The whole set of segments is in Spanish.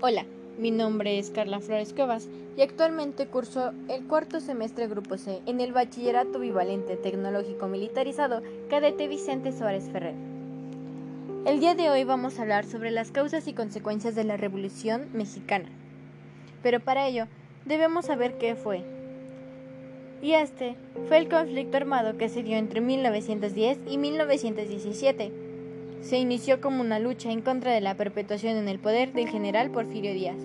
Hola, mi nombre es Carla Flores Cuevas y actualmente curso el cuarto semestre Grupo C en el Bachillerato Bivalente Tecnológico Militarizado Cadete Vicente Suárez Ferrer. El día de hoy vamos a hablar sobre las causas y consecuencias de la Revolución Mexicana. Pero para ello debemos saber qué fue. Y este fue el conflicto armado que se dio entre 1910 y 1917 se inició como una lucha en contra de la perpetuación en el poder del general Porfirio Díaz,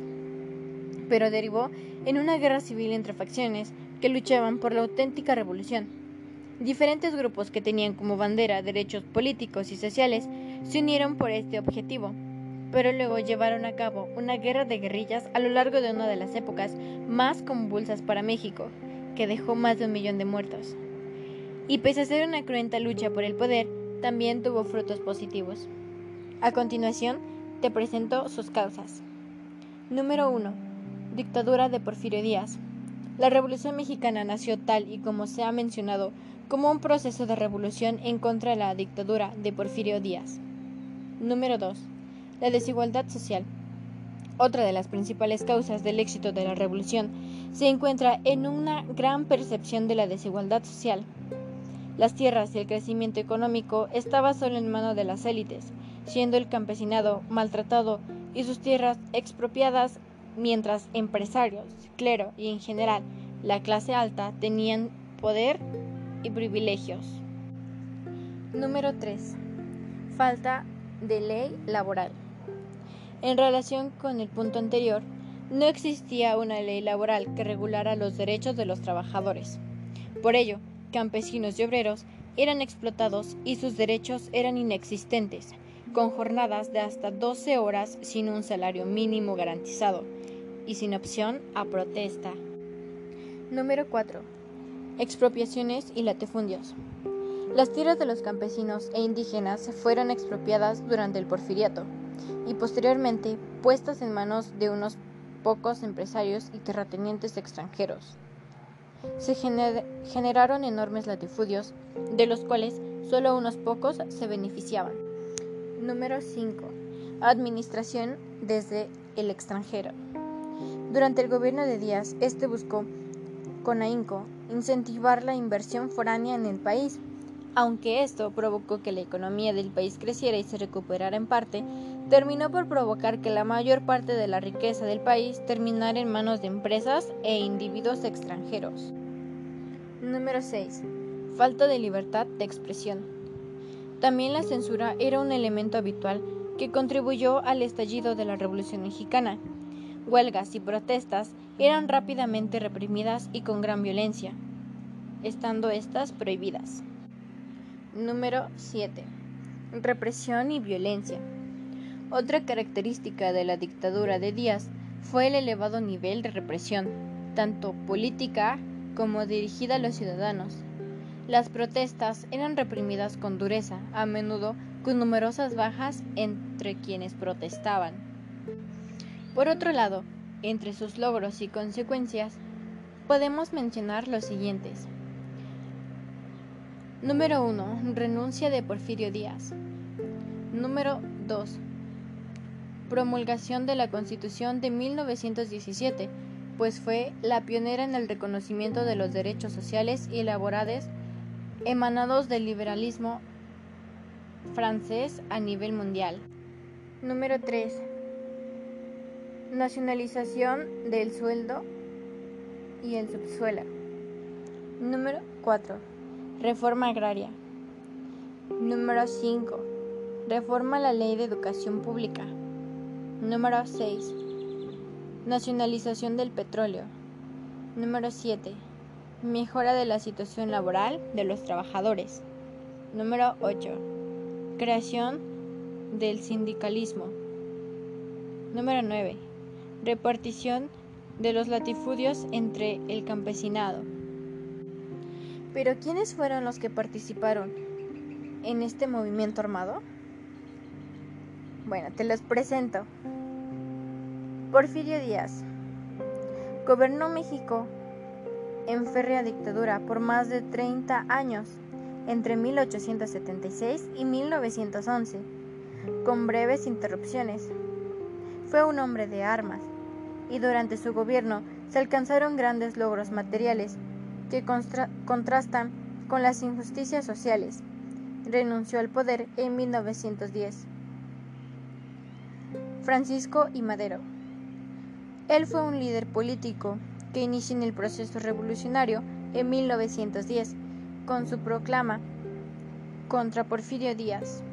pero derivó en una guerra civil entre facciones que luchaban por la auténtica revolución. Diferentes grupos que tenían como bandera derechos políticos y sociales se unieron por este objetivo, pero luego llevaron a cabo una guerra de guerrillas a lo largo de una de las épocas más convulsas para México, que dejó más de un millón de muertos. Y pese a ser una cruenta lucha por el poder, también tuvo frutos positivos. A continuación, te presento sus causas. Número 1. Dictadura de Porfirio Díaz. La Revolución Mexicana nació tal y como se ha mencionado como un proceso de revolución en contra de la dictadura de Porfirio Díaz. Número 2. La desigualdad social. Otra de las principales causas del éxito de la revolución se encuentra en una gran percepción de la desigualdad social las tierras y el crecimiento económico estaban solo en manos de las élites, siendo el campesinado maltratado y sus tierras expropiadas, mientras empresarios, clero y en general la clase alta tenían poder y privilegios. Número 3. Falta de ley laboral. En relación con el punto anterior, no existía una ley laboral que regulara los derechos de los trabajadores. Por ello, campesinos y obreros eran explotados y sus derechos eran inexistentes, con jornadas de hasta 12 horas sin un salario mínimo garantizado y sin opción a protesta. Número 4. Expropiaciones y latifundios. Las tierras de los campesinos e indígenas fueron expropiadas durante el porfiriato y posteriormente puestas en manos de unos pocos empresarios y terratenientes extranjeros se generaron enormes latifundios, de los cuales solo unos pocos se beneficiaban. Número 5. Administración desde el extranjero. Durante el gobierno de Díaz, este buscó, con ahínco, incentivar la inversión foránea en el país. Aunque esto provocó que la economía del país creciera y se recuperara en parte, terminó por provocar que la mayor parte de la riqueza del país terminara en manos de empresas e individuos extranjeros. Número 6. Falta de libertad de expresión. También la censura era un elemento habitual que contribuyó al estallido de la Revolución Mexicana. Huelgas y protestas eran rápidamente reprimidas y con gran violencia, estando estas prohibidas. Número 7. Represión y violencia. Otra característica de la dictadura de Díaz fue el elevado nivel de represión, tanto política como dirigida a los ciudadanos. Las protestas eran reprimidas con dureza, a menudo con numerosas bajas entre quienes protestaban. Por otro lado, entre sus logros y consecuencias, podemos mencionar los siguientes. Número 1. Renuncia de Porfirio Díaz. Número 2 promulgación de la Constitución de 1917, pues fue la pionera en el reconocimiento de los derechos sociales y laborales emanados del liberalismo francés a nivel mundial. Número 3. Nacionalización del sueldo y el subsuelo. Número 4. Reforma agraria. Número 5. Reforma la ley de educación pública. Número 6. Nacionalización del petróleo. Número 7. Mejora de la situación laboral de los trabajadores. Número 8. Creación del sindicalismo. Número 9. Repartición de los latifundios entre el campesinado. Pero ¿quiénes fueron los que participaron en este movimiento armado? Bueno, te los presento. Porfirio Díaz gobernó México en férrea dictadura por más de 30 años, entre 1876 y 1911, con breves interrupciones. fue un hombre de armas, y durante su gobierno se alcanzaron grandes logros materiales que contrastan con las injusticias sociales. Renunció al poder en 1910. Francisco y Madero. Él fue un líder político que inició en el proceso revolucionario en 1910 con su proclama contra Porfirio Díaz.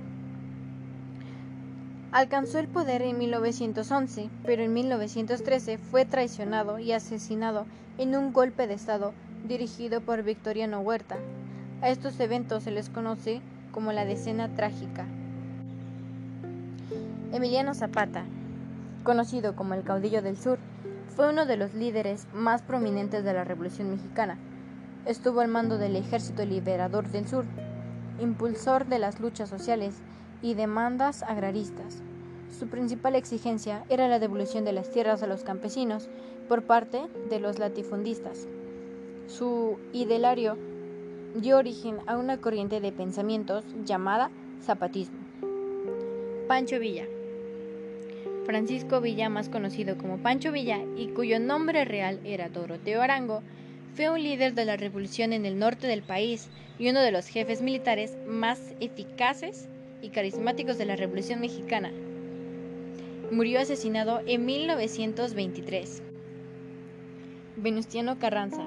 Alcanzó el poder en 1911, pero en 1913 fue traicionado y asesinado en un golpe de Estado dirigido por Victoriano Huerta. A estos eventos se les conoce como la decena trágica. Emiliano Zapata, conocido como el caudillo del sur, fue uno de los líderes más prominentes de la Revolución Mexicana. Estuvo al mando del Ejército Liberador del Sur, impulsor de las luchas sociales y demandas agraristas. Su principal exigencia era la devolución de las tierras a los campesinos por parte de los latifundistas. Su ideario dio origen a una corriente de pensamientos llamada zapatismo. Pancho Villa Francisco Villa, más conocido como Pancho Villa y cuyo nombre real era Doroteo Arango, fue un líder de la revolución en el norte del país y uno de los jefes militares más eficaces y carismáticos de la Revolución Mexicana. Murió asesinado en 1923. Venustiano Carranza,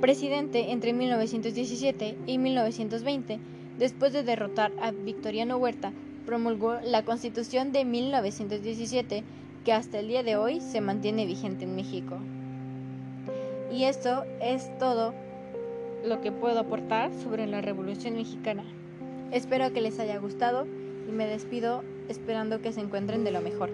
presidente entre 1917 y 1920, después de derrotar a Victoriano Huerta promulgó la Constitución de 1917 que hasta el día de hoy se mantiene vigente en México. Y esto es todo lo que puedo aportar sobre la Revolución Mexicana. Espero que les haya gustado y me despido esperando que se encuentren de lo mejor.